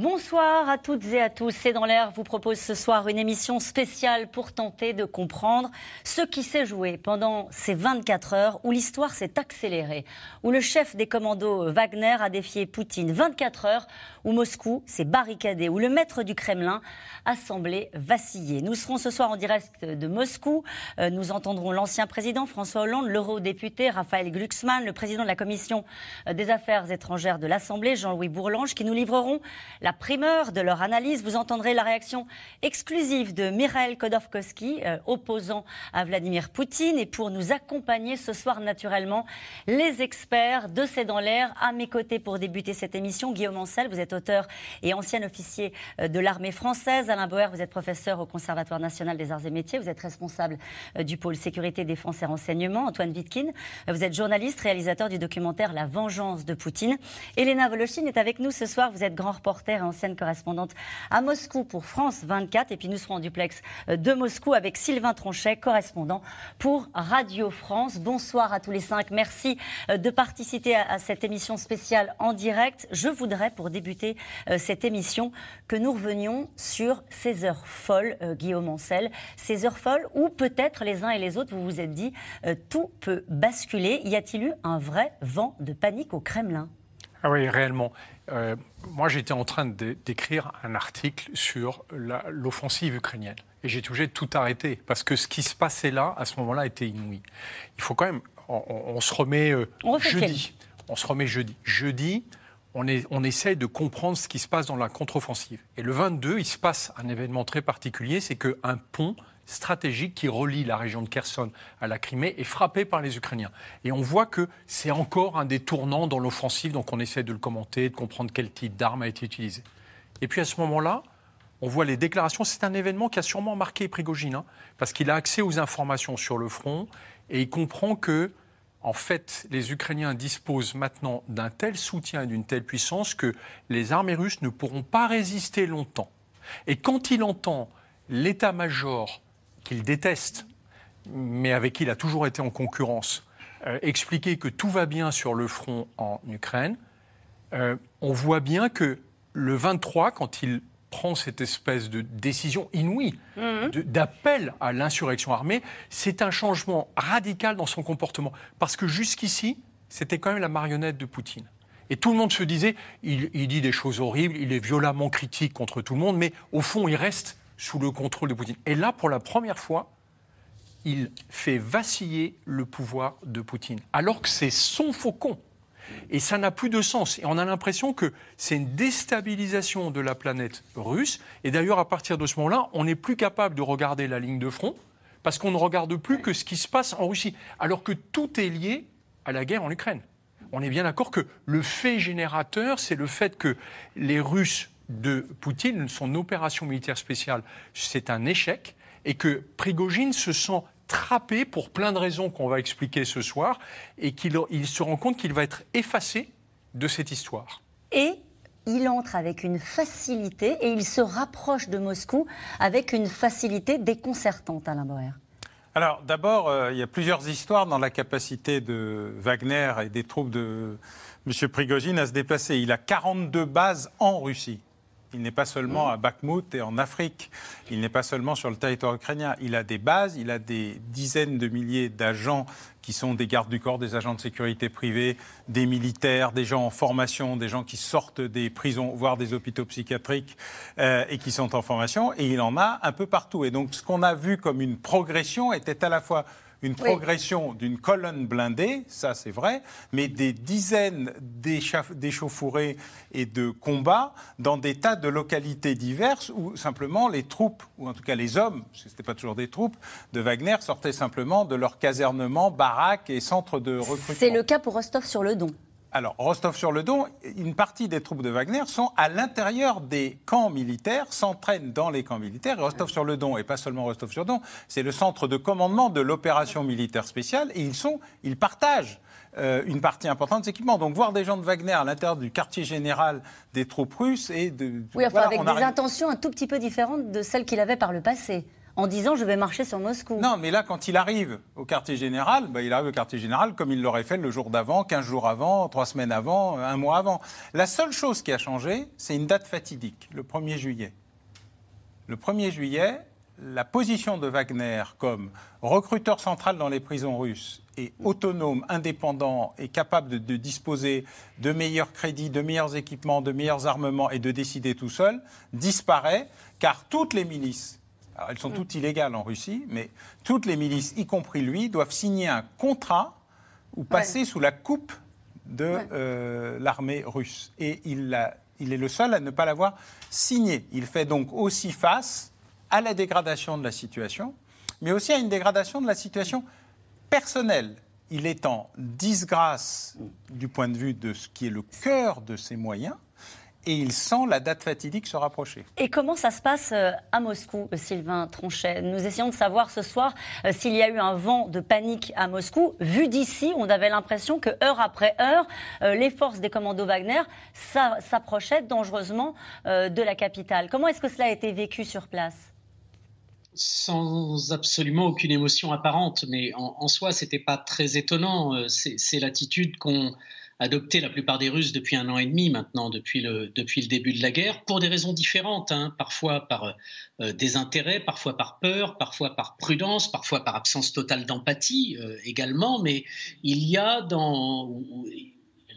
Bonsoir à toutes et à tous. C'est dans l'air vous propose ce soir une émission spéciale pour tenter de comprendre ce qui s'est joué pendant ces 24 heures où l'histoire s'est accélérée, où le chef des commandos Wagner a défié Poutine. 24 heures où Moscou s'est barricadé, où le maître du Kremlin a semblé vaciller. Nous serons ce soir en direct de Moscou. Euh, nous entendrons l'ancien président François Hollande, l'eurodéputé Raphaël Glucksmann, le président de la commission des affaires étrangères de l'Assemblée Jean-Louis Bourlange qui nous livreront la primeur de leur analyse. Vous entendrez la réaction exclusive de Mikhail Khodorkovsky, euh, opposant à Vladimir Poutine. Et pour nous accompagner ce soir, naturellement, les experts de C'est dans l'air. À mes côtés pour débuter cette émission, Guillaume Ancel, vous êtes auteur et ancien officier euh, de l'armée française. Alain Bauer, vous êtes professeur au Conservatoire national des arts et métiers. Vous êtes responsable euh, du pôle sécurité, défense et renseignement. Antoine Vitkin, vous êtes journaliste, réalisateur du documentaire La vengeance de Poutine. Elena Voloshin est avec nous ce soir. Vous êtes grand reporter ancienne correspondante à Moscou pour France 24. Et puis nous serons en duplex euh, de Moscou avec Sylvain Tronchet, correspondant pour Radio France. Bonsoir à tous les cinq. Merci euh, de participer à cette émission spéciale en direct. Je voudrais, pour débuter euh, cette émission, que nous revenions sur ces heures folles, Guillaume Ancel. Ces heures folles où peut-être les uns et les autres, vous vous êtes dit, tout peut basculer. Y a-t-il eu un vrai vent de panique au Kremlin? Ah oui, réellement. Euh, moi, j'étais en train d'écrire un article sur l'offensive ukrainienne. Et j'ai toujours tout arrêté, parce que ce qui se passait là, à ce moment-là, était inouï. Il faut quand même... On, se remet euh, jeudi. On se remet jeudi. Jeudi, on, est, on essaye de comprendre ce qui se passe dans la contre-offensive. Et le 22, il se passe un événement très particulier, c'est qu'un pont stratégique qui relie la région de Kherson à la Crimée est frappé par les Ukrainiens. Et on voit que c'est encore un des tournants dans l'offensive, donc on essaie de le commenter, de comprendre quel type d'arme a été utilisé. Et puis à ce moment-là, on voit les déclarations. C'est un événement qui a sûrement marqué Prigogine, hein, parce qu'il a accès aux informations sur le front et il comprend que, en fait, les Ukrainiens disposent maintenant d'un tel soutien et d'une telle puissance que les armées russes ne pourront pas résister longtemps. Et quand il entend l'état-major qu'il déteste, mais avec qui il a toujours été en concurrence, euh, expliquer que tout va bien sur le front en Ukraine, euh, on voit bien que le 23, quand il prend cette espèce de décision inouïe mhm. d'appel à l'insurrection armée, c'est un changement radical dans son comportement. Parce que jusqu'ici, c'était quand même la marionnette de Poutine. Et tout le monde se disait, il, il, dit des choses horribles, il est violemment critique contre tout le monde, mais au fond, il reste sous le contrôle de Poutine. Et là, pour la première fois, il fait vaciller le pouvoir de Poutine, alors que c'est son faucon. Et ça n'a plus de sens. Et on a l'impression que c'est une déstabilisation de la planète russe. Et d'ailleurs, à partir de ce moment-là, on n'est plus capable de regarder la ligne de front, parce qu'on ne regarde plus que ce qui se passe en Russie, alors que tout est lié à la guerre en Ukraine. On est bien d'accord que le fait générateur, c'est le fait que les Russes de Poutine, son opération militaire spéciale, c'est un échec et que Prigogine se sent trappé pour plein de raisons qu'on va expliquer ce soir et qu'il se rend compte qu'il va être effacé de cette histoire. Et il entre avec une facilité et il se rapproche de Moscou avec une facilité déconcertante, Alain Boer. Alors d'abord, euh, il y a plusieurs histoires dans la capacité de Wagner et des troupes de M. Prigogine à se déplacer. Il a 42 bases en Russie. Il n'est pas seulement à Bakhmut et en Afrique. Il n'est pas seulement sur le territoire ukrainien. Il a des bases, il a des dizaines de milliers d'agents qui sont des gardes du corps, des agents de sécurité privés, des militaires, des gens en formation, des gens qui sortent des prisons, voire des hôpitaux psychiatriques euh, et qui sont en formation. Et il en a un peu partout. Et donc ce qu'on a vu comme une progression était à la fois une progression d'une colonne blindée, ça c'est vrai, mais des dizaines d'échauffourées et de combats dans des tas de localités diverses où simplement les troupes, ou en tout cas les hommes, parce que ce n'était pas toujours des troupes, de Wagner sortaient simplement de leur casernement, baraques et centres de recrutement. C'est le cas pour Rostov sur le Don. Alors, Rostov-sur-le-Don, une partie des troupes de Wagner sont à l'intérieur des camps militaires, s'entraînent dans les camps militaires. Rostov-sur-le-Don, et pas seulement Rostov-sur-le-Don, c'est le centre de commandement de l'opération militaire spéciale, et ils, sont, ils partagent euh, une partie importante des équipements. Donc, voir des gens de Wagner à l'intérieur du quartier général des troupes russes et de. Oui, enfin, voilà, avec des arrive- intentions un tout petit peu différentes de celles qu'il avait par le passé, en disant je vais marcher sur Moscou. Non, mais là, quand il arrive au quartier général, bah, il arrive au quartier général comme il l'aurait fait le jour d'avant, 15 jours avant, 3 semaines avant, un mois avant. La seule chose qui a changé, c'est une date fatidique, le 1er juillet. Le 1er juillet, la position de Wagner comme recruteur central dans les prisons russes et autonome, indépendant et capable de, de disposer de meilleurs crédits, de meilleurs équipements, de meilleurs armements et de décider tout seul, disparaît car toutes les milices, alors elles sont toutes illégales en Russie, mais toutes les milices, y compris lui, doivent signer un contrat ou passer sous la coupe de euh, l'armée russe. Et il, est le seul à ne pas l'avoir signé. Il fait donc aussi face à la dégradation de la situation, mais aussi à une dégradation de la situation personnelle. Il est en disgrâce du point de vue de ce qui est le cœur de ses moyens, et il sent la date fatidique se rapprocher. Et comment ça se passe euh, à Moscou, euh, Sylvain Tronchet Nous essayons de savoir ce soir euh, s'il y a eu un vent de panique à Moscou. Vu d'ici, on avait l'impression que heure après heure, les forces des commandos Wagner s'a- s'approchaient dangereusement de la capitale. Comment est-ce que cela a été vécu sur place? Sans absolument aucune émotion apparente, mais en, en soi, c'était pas très étonnant. C'est c'est l'attitude qu'ont adopté la plupart des Russes depuis un an et demi maintenant, depuis le, depuis le début de la guerre, pour des raisons différentes, hein, parfois par euh, désintérêt, parfois par peur, parfois par prudence, parfois par absence totale d'empathie euh, également, mais il y a dans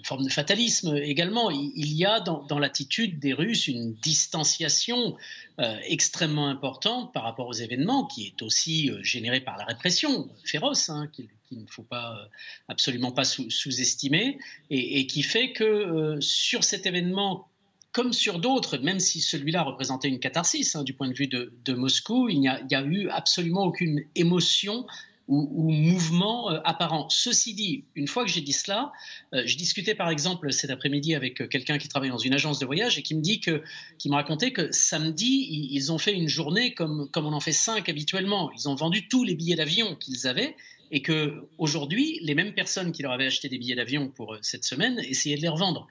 une forme de fatalisme également. Il y a dans, l'attitude des Russes une distanciation euh, extrêmement importante par rapport aux événements, qui est aussi euh, générée par la répression féroce, hein, qu'il ne faut pas euh, absolument pas sous- sous-estimer, et, qui fait que sur cet événement, comme sur d'autres, même si celui-là représentait une catharsis hein, du point de vue de, Moscou, il n'y a eu absolument aucune émotion ou, ou mouvement euh, apparent. Ceci dit, une fois que j'ai dit cela, euh, je discutais par exemple cet après-midi avec euh, quelqu'un qui travaille dans une agence de voyage et qui me dit que, qui me racontait que samedi, ils, ont fait une journée comme, comme on en fait cinq habituellement. Ils ont vendu tous les billets d'avion qu'ils avaient et que aujourd'hui, les mêmes personnes qui leur avaient acheté des billets d'avion pour cette semaine essayaient de les revendre.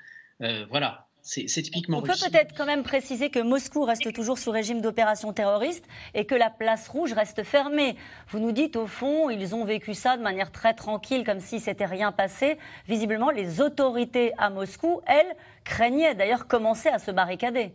Voilà. C'est c'est typiquement On peut peut-être quand même préciser que Moscou reste toujours sous régime d'opération terroriste et que la place rouge reste fermée. Vous nous dites au fond, ils ont vécu ça de manière très tranquille, comme si s'était rien passé. Visiblement, les autorités à Moscou, elles, craignaient d'ailleurs commencer à se barricader.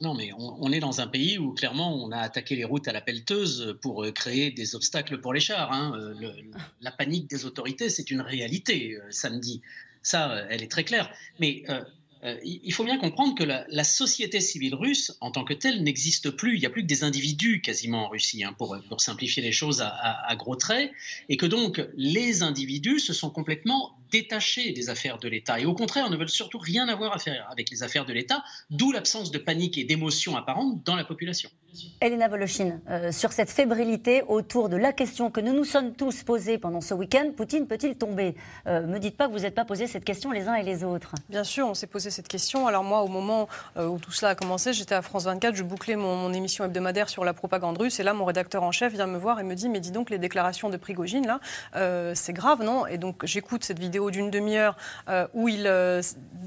Non, mais on, on est dans un pays où clairement on a attaqué les routes à la pelleteuse pour euh, créer des obstacles pour les chars. hein. Euh, le- la panique des autorités, c'est une réalité euh, samedi. Ça, elle est très claire. Mais euh, euh, il faut bien comprendre que la, société civile russe, en tant que telle, n'existe plus. Il n'y a plus que des individus quasiment en Russie, hein, pour, simplifier les choses à gros traits, et que donc les individus se sont complètement détachés des affaires de l'État, et au contraire ne veulent surtout rien avoir à faire avec les affaires de l'État, d'où l'absence de panique et d'émotion apparente dans la population. Elena Voloshin, euh, sur cette fébrilité autour de la question que nous nous sommes tous posée pendant ce week-end, Poutine peut-il tomber Euh, Me dites pas que vous n'êtes pas posé cette question les uns et les autres. Bien sûr, on s'est posé cette question. Alors moi, au moment euh, où tout cela a commencé, j'étais à France 24, je bouclais mon, mon émission hebdomadaire sur la propagande russe, et là, mon rédacteur en chef vient me voir et me dit, mais dis donc, les déclarations de Prigogine, là, euh, c'est grave, non? Et donc, j'écoute cette vidéo d'une demi-heure euh, où il, euh,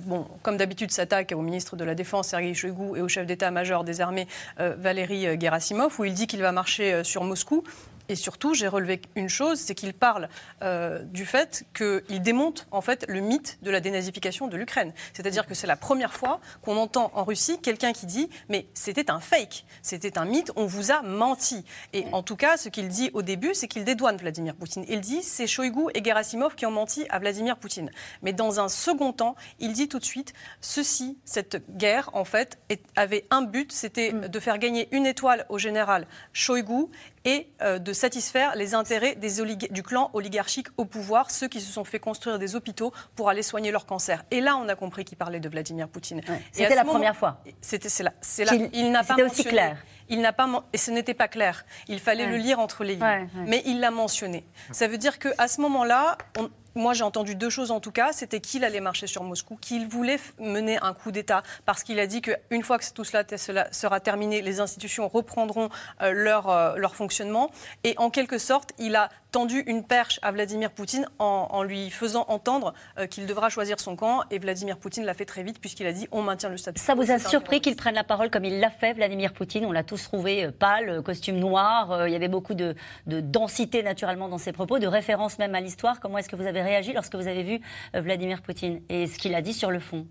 bon, comme d'habitude, s'attaque au ministre de la Défense, Sergei Shoigu, et au chef d'état-major des armées, euh, Valéry euh, Gerasimov, où il dit qu'il va marcher sur Moscou. Et surtout, j'ai relevé une chose, c'est qu'il parle euh, du fait qu'il démonte en fait le mythe de la dénazification de l'Ukraine. C'est-à-dire que c'est la première fois qu'on entend en Russie quelqu'un qui dit mais c'était un fake, c'était un mythe, on vous a menti. Et en tout cas, ce qu'il dit au début, c'est qu'il dédouane Vladimir Poutine. Il dit c'est Shoigu et Gerasimov qui ont menti à Vladimir Poutine. Mais dans un second temps, il dit tout de suite ceci, cette guerre en fait est- avait un but, c'était de faire gagner une étoile au général Shoigu et euh, de satisfaire les intérêts des du clan oligarchique au pouvoir, ceux qui se sont fait construire des hôpitaux pour aller soigner leur cancer. Et là, on a compris qu'il parlait de Vladimir Poutine. C'était la moment- première fois. C'était là, c'est là. Qu'il- Il n'a pas aussi mentionné- clair. Il n'a pas et ce n'était pas clair. Il fallait Ouais. le lire entre les lignes. Ouais. Mais il l'a mentionné. Ça veut dire que à ce moment-là, on- moi j'ai entendu deux choses en tout cas. C'était qu'il allait marcher sur Moscou, qu'il voulait mener un coup d'État parce qu'il a dit qu'une fois que tout cela, sera terminé, les institutions reprendront euh, leur, euh, leur fonctionnement. Et en quelque sorte, il a tendu une perche à Vladimir Poutine en, lui faisant entendre euh, qu'il devra choisir son camp. Et Vladimir Poutine l'a fait très vite puisqu'il a dit on maintient le statut. Ça vous a surpris qu'il prenne la parole comme il l'a fait, Vladimir Poutine? On l'a tous trouvé pâle, costume noir. il y avait beaucoup de, de, densité naturellement dans ses propos, de référence même à l'histoire. Comment est-ce que vous avez réagi lorsque vous avez vu Vladimir Poutine et ce qu'il a dit sur le fond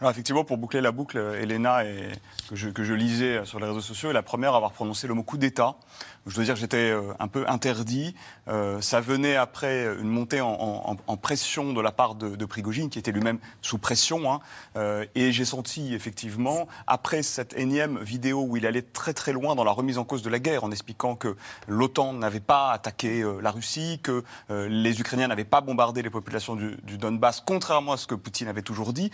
alors effectivement, pour boucler la boucle, Elena, et, que, je, lisais sur les réseaux sociaux, est la première à avoir prononcé le mot coup d'État je dois dire que j'étais euh, un peu interdit. Euh, ça venait après une montée en, pression de la part de, de Prigogine, qui était lui-même sous pression. Hein. Euh, et j'ai senti effectivement, après cette énième vidéo où il allait très très loin dans la remise en cause de la guerre, en expliquant que l'OTAN n'avait pas attaqué la Russie, que les Ukrainiens n'avaient pas bombardé les populations du, Donbass, contrairement à ce que Poutine avait toujours dit.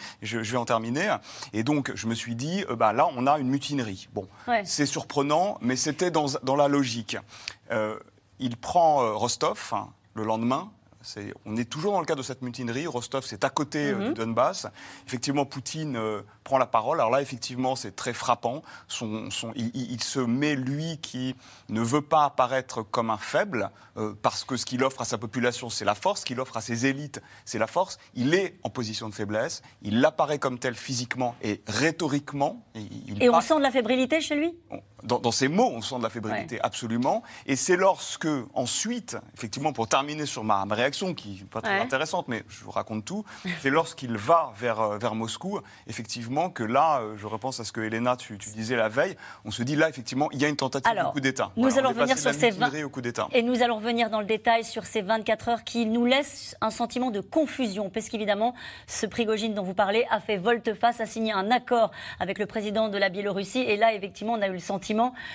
Et donc, je me suis dit, bah, là, on a une mutinerie. Bon, c'est surprenant, mais c'était dans, dans la logique. Euh, il prend euh, Rostov hein, le lendemain. On est toujours dans le cas de cette mutinerie. Rostov, c'est à côté euh, du mhm. Donbass. Effectivement, Poutine prend la parole. Alors là, effectivement, c'est très frappant. il, se met, lui, qui ne veut pas apparaître comme un faible, parce que ce qu'il offre à sa population, c'est la force. Ce qu'il offre à ses élites, c'est la force. Il est en position de faiblesse. Il apparaît comme tel physiquement et rhétoriquement. et on sent de la fébrilité chez lui? Dans, ces mots, on sent de la fébrilité, absolument. Et c'est lorsque, ensuite, effectivement, pour terminer sur ma, réaction, qui n'est pas très intéressante, mais je vous raconte tout, c'est lorsqu'il va vers, euh, vers Moscou, effectivement, que là, euh, je repense à ce que, Elena, tu, disais la veille, on se dit là, effectivement, il y a une tentative de coup d'État. Nous allons revenir sur ces 20... Et nous allons revenir dans le détail sur ces 24 heures qui nous laissent un sentiment de confusion, parce qu'évidemment, ce Prigogine dont vous parlez a fait volte-face, a signé un accord avec le président de la Biélorussie, et là, effectivement, on a eu le sentiment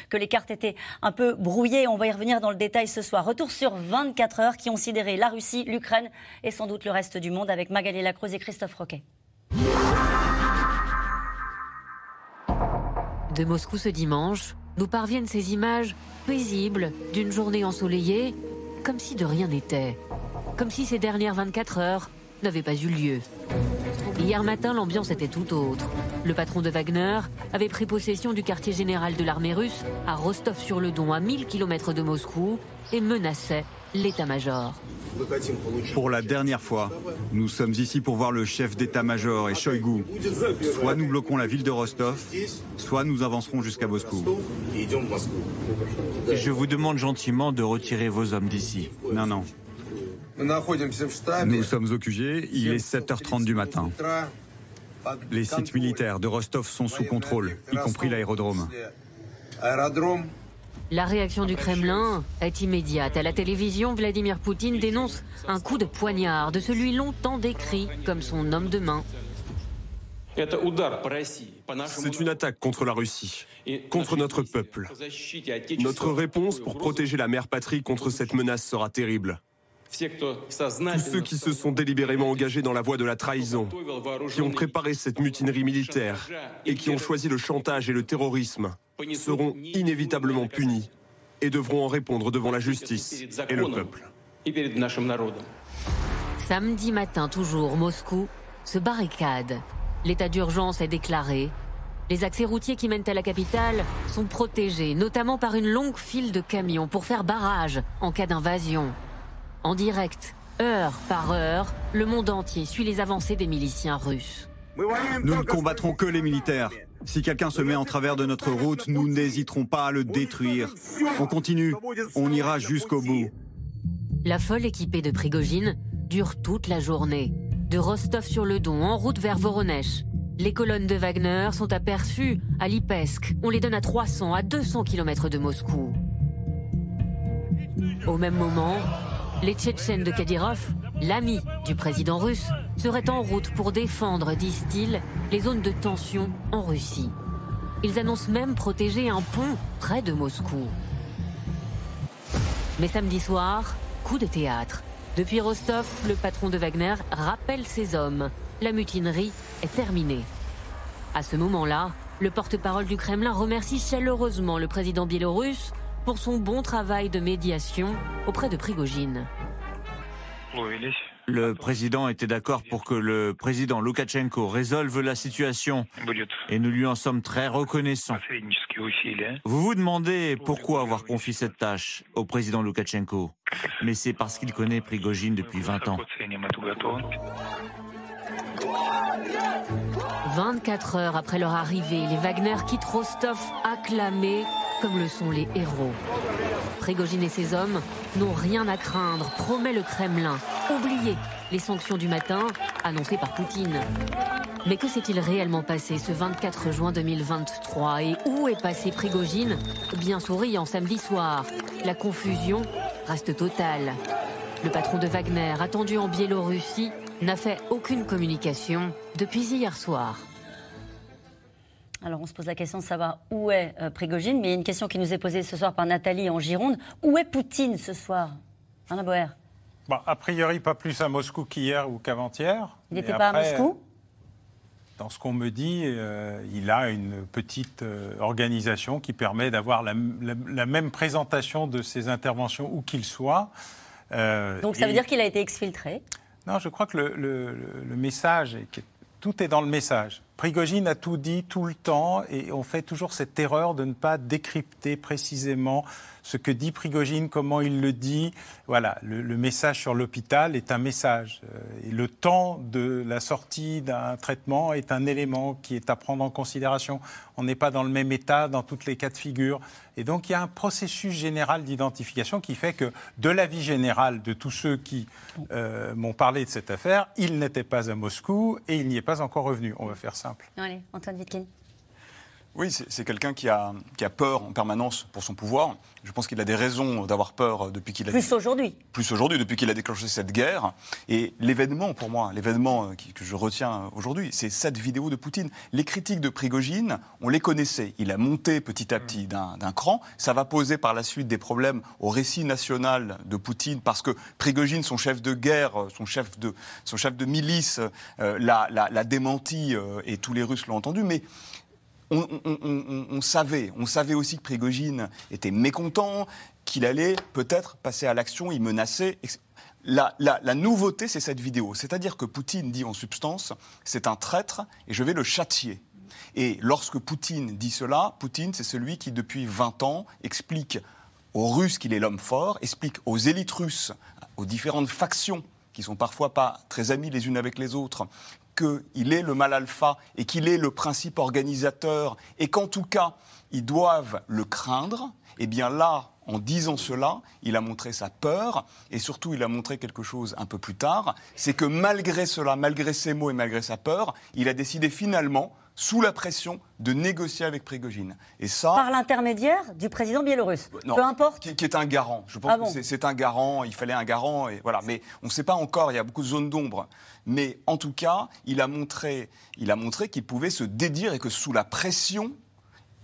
que les cartes étaient un peu brouillées. On va y revenir dans le détail ce soir. Retour sur 24 heures qui ont sidéré la Russie, l'Ukraine et sans doute le reste du monde avec Magali Lacruz et Christophe Roquet. De Moscou ce dimanche, nous parviennent ces images paisibles d'une journée ensoleillée, comme si de rien n'était, comme si ces dernières 24 heures n'avaient pas eu lieu. Hier matin, l'ambiance était tout autre. Le patron de Wagner avait pris possession du quartier général de l'armée russe à Rostov-sur-le-Don, à 1000 km de Moscou, et menaçait l'état-major. Pour la dernière fois, nous sommes ici pour voir le chef d'état-major et Shoigu. Soit nous bloquons la ville de Rostov, soit nous avancerons jusqu'à Moscou. Je vous demande gentiment de retirer vos hommes d'ici. Non, non. Nous sommes au QG, il est 7h30 du matin. Les sites militaires de Rostov sont sous contrôle, y compris l'aérodrome. La réaction du Kremlin est immédiate. À la télévision, Vladimir Poutine dénonce un coup de poignard de celui longtemps décrit comme son homme de main. C'est une attaque contre la Russie, contre notre peuple. Notre réponse pour protéger la mère patrie contre cette menace sera terrible. Tous ceux qui se sont délibérément engagés dans la voie de la trahison, qui ont préparé cette mutinerie militaire et qui ont choisi le chantage et le terrorisme, seront inévitablement punis et devront en répondre devant la justice et le peuple. Samedi matin, toujours, Moscou se barricade. L'état d'urgence est déclaré. Les accès routiers qui mènent à la capitale sont protégés, notamment par une longue file de camions pour faire barrage en cas d'invasion. En direct, heure par heure, le monde entier suit les avancées des miliciens russes. Nous ne combattrons que les militaires. Si quelqu'un se met en travers de notre route, nous n'hésiterons pas à le détruire. On continue, on ira jusqu'au bout. La folle équipée de Prigogine dure toute la journée. De Rostov-sur-le-Don en route vers Voronezh. Les colonnes de Wagner sont aperçues à Lipetsk. On les donne à 300, à 200 km de Moscou. Au même moment, les Tchétchènes de Kadyrov, l'ami du président russe, seraient en route pour défendre, disent-ils, les zones de tension en Russie. Ils annoncent même protéger un pont près de Moscou. Mais samedi soir, coup de théâtre. Depuis Rostov, le patron de Wagner rappelle ses hommes. La mutinerie est terminée. À ce moment-là, le porte-parole du Kremlin remercie chaleureusement le président biélorusse pour son bon travail de médiation auprès de Prigogine. Le président était d'accord pour que le président Loukachenko résolve la situation. Et nous lui en sommes très reconnaissants. Vous vous demandez pourquoi avoir confié cette tâche au président Loukachenko, mais c'est parce qu'il connaît Prigogine depuis 20 ans. 24 heures après leur arrivée, les Wagner quittent Rostov acclamés comme le sont les héros. Prigogine et ses hommes n'ont rien à craindre, promet le Kremlin. Oubliez les sanctions du matin annoncées par Poutine. Mais que s'est-il réellement passé ce 24 juin 2023 et où est passé Prigogine Bien souriant samedi soir? La confusion reste totale. Le patron de Wagner, attendu en Biélorussie, n'a fait aucune communication depuis hier soir. Alors on se pose la question de savoir où est euh, Prigogine, mais il y a une question qui nous est posée ce soir par Nathalie en Gironde. Où est Poutine ce soir? Anna Boer bon, A priori, pas plus à Moscou qu'hier ou qu'avant-hier. Il n'était pas à Moscou? dans ce qu'on me dit, euh, il a une petite euh, organisation qui permet d'avoir la, même présentation de ses interventions où qu'il soit. Donc ça veut dire qu'il a été exfiltré? Non, je crois que le, le message, tout est dans le message. Prigogine a tout dit tout le temps et on fait toujours cette erreur de ne pas décrypter précisément ce que dit Prigogine, comment il le dit. Voilà, le, message sur l'hôpital est un message. Euh, et le temps de la sortie d'un traitement est un élément qui est à prendre en considération. On n'est pas dans le même état dans toutes les cas de figure. Et donc il y a un processus général d'identification qui fait que de l'avis général de tous ceux qui euh, m'ont parlé de cette affaire, il n'était pas à Moscou et il n'y est pas encore revenu. On va faire Allez, Antoine Wittgen. Oui, c'est quelqu'un qui a, qui a, peur en permanence pour son pouvoir. Je pense qu'il a des raisons d'avoir peur depuis qu'il a... Plus aujourd'hui. Plus aujourd'hui, depuis qu'il a déclenché cette guerre. Et l'événement, pour moi, l'événement que je retiens aujourd'hui, c'est cette vidéo de Poutine. Les critiques de Prigogine, on les connaissait. Il a monté petit à petit d'un cran. Ça va poser par la suite des problèmes au récit national de Poutine, parce que Prigogine, son chef de guerre, son chef de, son chef de milice, euh, l'a démenti euh, et tous les Russes l'ont entendu. Mais on, savait, on savait aussi que Prigogine était mécontent, qu'il allait peut-être passer à l'action, il menaçait. La, la nouveauté, c'est cette vidéo. C'est-à-dire que Poutine dit en substance, c'est un traître et je vais le châtier. Et lorsque Poutine dit cela, Poutine, c'est celui qui, depuis 20 ans, explique aux Russes qu'il est l'homme fort, explique aux élites russes, aux différentes factions qui sont parfois pas très amies les unes avec les autres, qu'il est le mal alpha et qu'il est le principe organisateur et qu'en tout cas, ils doivent le craindre, eh bien là, en disant cela, il a montré sa peur et surtout il a montré quelque chose un peu plus tard, c'est que malgré cela, malgré ses mots et malgré sa peur, il a décidé finalement sous la pression de négocier avec Prigogine. Et ça, Par l'intermédiaire du président biélorusse. Peu importe. Qui, est un garant. Je pense ah que c'est un garant. Il fallait un garant. Et voilà. Mais on ne sait pas encore. Il y a beaucoup de zones d'ombre. Mais en tout cas, il a montré, il a montré qu'il pouvait se dédire et que sous la pression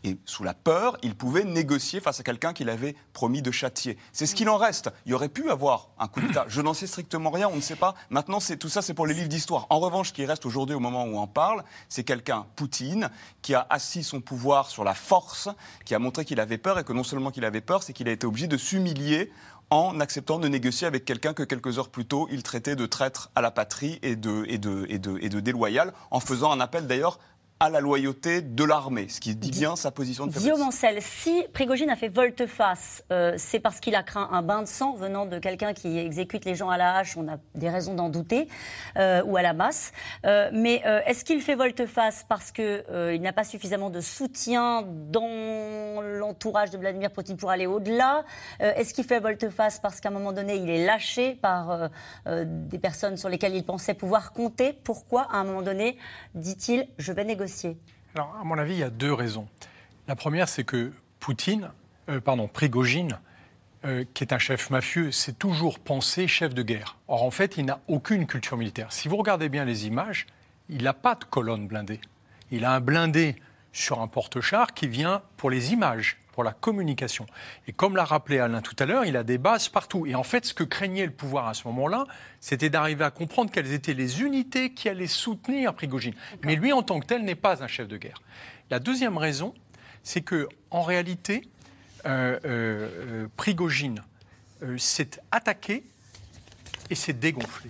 et sous la peur, il pouvait négocier face à quelqu'un qu'il avait promis de châtier. C'est ce qu'il en reste. Il aurait pu avoir un coup d'État. Je n'en sais strictement rien, on ne sait pas. Maintenant, tout ça, c'est pour les livres d'histoire. En revanche, ce qui reste aujourd'hui au moment où on en parle, c'est quelqu'un, Poutine, qui a assis son pouvoir sur la force, qui a montré qu'il avait peur et que non seulement qu'il avait peur, c'est qu'il a été obligé de s'humilier en acceptant de négocier avec quelqu'un que quelques heures plus tôt, il traitait de traître à la patrie et de déloyal, en faisant un appel d'ailleurs à la loyauté de l'armée, ce qui dit bien sa position de faiblesse. Guillaume Ancel, si Prigogine a fait volte-face, euh, c'est parce qu'il a craint un bain de sang venant de quelqu'un qui exécute les gens à la hache, on a des raisons d'en douter, euh, ou à la masse. Euh, mais est-ce qu'il fait volte-face parce qu'il n'a pas suffisamment de soutien dans l'entourage de Vladimir Poutine pour aller au-delà? Est-ce qu'il fait volte-face parce qu'à un moment donné, il est lâché par des personnes sur lesquelles il pensait pouvoir compter? Pourquoi, à un moment donné, dit-il, je vais négocier? Alors, à mon avis, il y a deux raisons. La première, c'est que Poutine, euh, pardon, Prigogine, euh, qui est un chef mafieux, s'est toujours pensé chef de guerre. Or, en fait, il n'a aucune culture militaire. Si vous regardez bien les images, il n'a pas de colonne blindée. Il a un blindé sur un porte-char qui vient pour les images pour la communication. Et comme l'a rappelé Alain tout à l'heure, il a des bases partout. Et en fait, ce que craignait le pouvoir à ce moment-là, c'était d'arriver à comprendre quelles étaient les unités qui allaient soutenir Prigogine. Mais lui, en tant que tel, n'est pas un chef de guerre. La deuxième raison, c'est que en réalité, euh, euh, Prigogine euh, s'est attaqué et s'est dégonflé.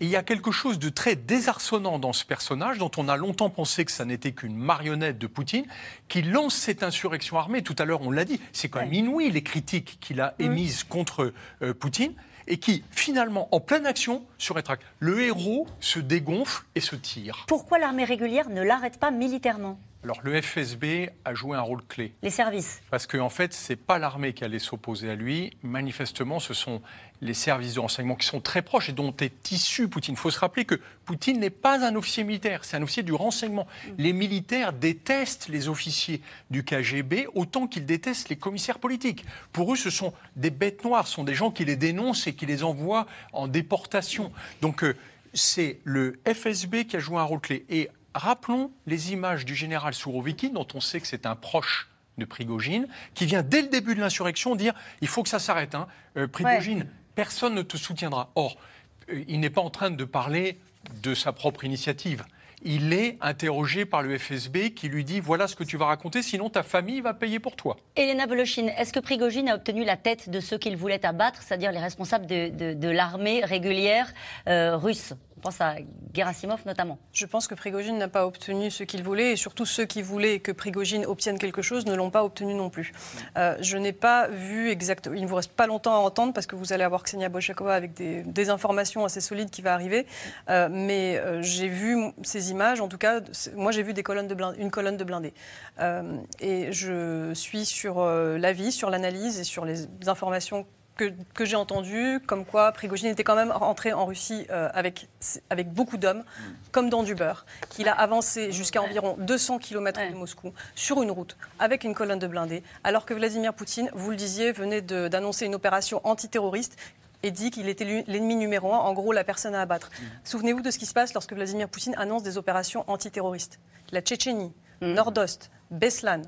Et il y a quelque chose de très désarçonnant dans ce personnage, dont on a longtemps pensé que ça n'était qu'une marionnette de Poutine, qui lance cette insurrection armée. Tout à l'heure, on l'a dit, c'est quand même inouï les critiques qu'il a émises contre euh, Poutine et qui, finalement, en pleine action, se rétracte. Le héros se dégonfle et se tire. Pourquoi l'armée régulière ne l'arrête pas militairement? Alors le FSB a joué un rôle clé. Les services. Parce qu'en en fait, ce n'est pas l'armée qui allait s'opposer à lui. Manifestement, ce sont les services de renseignement qui sont très proches et dont est issu Poutine. Il faut se rappeler que Poutine n'est pas un officier militaire, c'est un officier du renseignement. Mm. Les militaires détestent les officiers du KGB autant qu'ils détestent les commissaires politiques. Pour eux, ce sont des bêtes noires, ce sont des gens qui les dénoncent et qui les envoient en déportation. Donc euh, c'est le FSB qui a joué un rôle clé. Et rappelons les images du général Sourovikine, dont on sait que c'est un proche de Prigogine, qui vient dès le début de l'insurrection dire il faut que ça s'arrête. Hein. Euh, Prigogine, personne ne te soutiendra. Or, euh, il n'est pas en train de parler de sa propre initiative. Il est interrogé par le FSB qui lui dit voilà ce que tu vas raconter, sinon ta famille va payer pour toi. Elena Voloshin, est-ce que Prigogine a obtenu la tête de ceux qu'il voulait abattre, c'est-à-dire les responsables de, l'armée régulière euh, russe? On pense à Gerasimov notamment. Je pense que Prigogine n'a pas obtenu ce qu'il voulait et surtout ceux qui voulaient que Prigogine obtienne quelque chose ne l'ont pas obtenu non plus. Euh, je n'ai pas vu exactement. Il ne vous reste pas longtemps à entendre parce que vous allez avoir Ksenia Boshakova avec des, informations assez solides qui va arriver. Euh, mais euh, j'ai vu ces images, en tout cas, moi j'ai vu des colonnes de une colonne de blindés. et je suis sur l'avis, sur l'analyse et sur les informations que, j'ai entendu, comme quoi Prigogine était quand même rentré en Russie euh, avec, avec beaucoup d'hommes, comme dans du beurre, qu'il a avancé jusqu'à environ 200 km de Moscou sur une route avec une colonne de blindés, alors que Vladimir Poutine, vous le disiez, venait d'annoncer une opération antiterroriste et dit qu'il était l'ennemi numéro un, en gros la personne à abattre. Souvenez-vous de ce qui se passe lorsque Vladimir Poutine annonce des opérations antiterroristes. La Tchétchénie, mm. Nord-Ost, Beslan,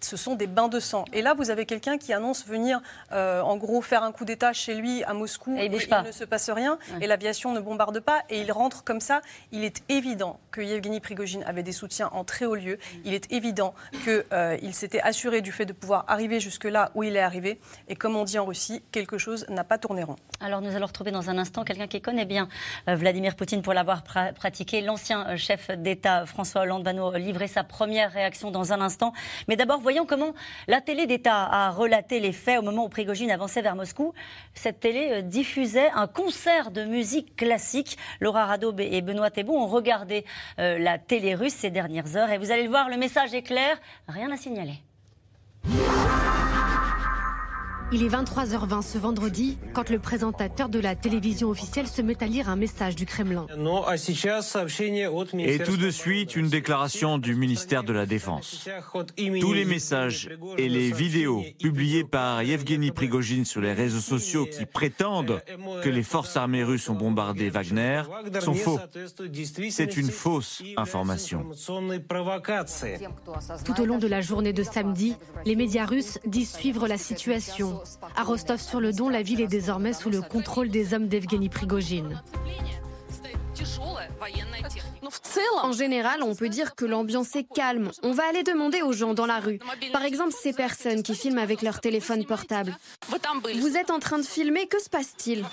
ce sont des bains de sang. Et là, vous avez quelqu'un qui annonce venir, euh, en gros, faire un coup d'État chez lui à Moscou. Et il, ne se passe rien. Et l'aviation ne bombarde pas. Et il rentre comme ça. Il est évident que Yevgeny Prigogine avait des soutiens en très haut lieu. Il est évident qu'il euh, s'était assuré du fait de pouvoir arriver jusque-là où il est arrivé. Et comme on dit en Russie, quelque chose n'a pas tourné rond. Alors, nous allons retrouver dans un instant quelqu'un qui connaît bien euh, Vladimir Poutine pour l'avoir pratiqué. L'ancien chef d'État François Hollande va nous livrer sa première réaction dans un instant. Mais D'abord, voyons comment la télé d'État a relaté les faits au moment où Prigogine avançait vers Moscou. Cette télé euh, diffusait un concert de musique classique. Laura Rado et Benoît Thébault ont regardé euh, la télé russe ces dernières heures et vous allez le voir, le message est clair, rien à signaler. Il est 23h20 ce vendredi quand le présentateur de la télévision officielle se met à lire un message du Kremlin. Et tout de suite, une déclaration du ministère de la Défense. Tous les messages et les vidéos publiées par Yevgeny Prigogine sur les réseaux sociaux qui prétendent que les forces armées russes ont bombardé Wagner sont faux. C'est une fausse information. Tout au long de la journée de samedi, les médias russes disent suivre la situation à Rostov-sur-le-Don, la ville est désormais sous le contrôle des hommes d'Evgeny Prigogine. En général, on peut dire que l'ambiance est calme. On va aller demander aux gens dans la rue. Par exemple, ces personnes qui filment avec leur téléphone portable. Vous êtes en train de filmer, que se passe-t-il?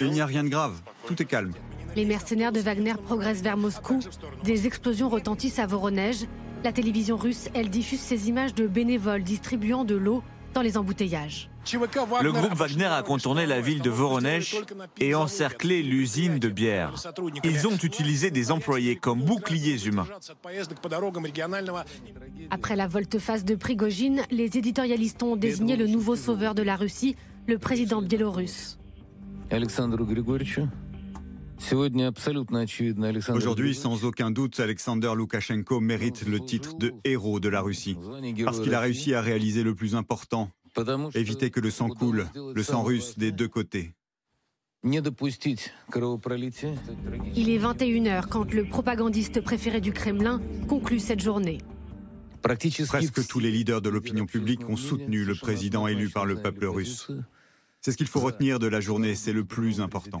Il n'y a rien de grave. Tout est calme. Les mercenaires de Wagner progressent vers Moscou. Des explosions retentissent à Voronezh. La télévision russe, elle diffuse ces images de bénévoles distribuant de l'eau dans les embouteillages. Le groupe Wagner a contourné la ville de Voronezh et encerclé l'usine de bière. Ils ont utilisé des employés comme boucliers humains. Après la volte-face de Prigogine, les éditorialistes ont désigné le nouveau sauveur de la Russie, le président biélorusse. Aujourd'hui, sans aucun doute, Alexander Loukachenko mérite le titre de héros de la Russie, parce qu'il a réussi à réaliser le plus important, éviter que le sang coule, le sang russe des deux côtés. Il est 21h quand le propagandiste préféré du Kremlin conclut cette journée. Presque tous les leaders de l'opinion publique ont soutenu le président élu par le peuple russe. C'est ce qu'il faut retenir de la journée, c'est le plus important.